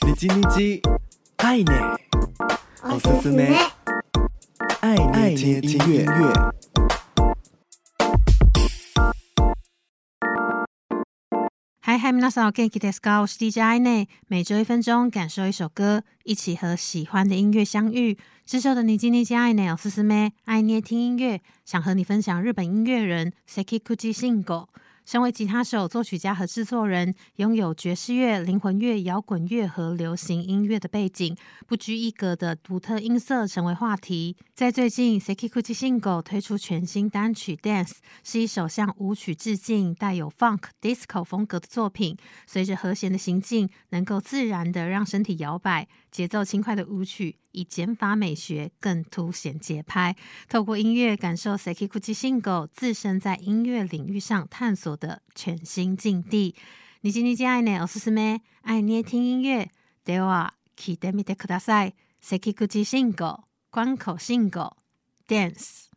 你叽你叽，爱捏，おすすめ，爱捏听音乐。嗨嗨，皆さんお元気ですか？我是 DJ 爱捏，每周一分钟，感受一首歌，一起和喜欢的音乐相遇。这周的你叽你叽，爱捏おすすめ，爱捏听音乐，想和你分享日本音乐人 Sekiguchi Shingo。 身为吉他手、作曲家和制作人，拥有爵士乐、灵魂乐、摇滚乐和流行音乐的背景，不拘一格的独特音色成为话题。在最近，Seki Kuchi Shingo 推出全新单曲《Dance》，是一首向舞曲致敬、带有 Funk、Disco 风格的作品。随着和弦的行进，能够自然的让身体摇摆，节奏轻快的舞曲以减法美学更凸显节拍。透过音乐感受 Sekiguchi Shingo 自身在音乐领域上探索的全新境地。你叽你叽，爱捏おすすめ，爱捏听音乐。では闻いてみてください。Sekiguchi Shingo，关口信狗，Dance。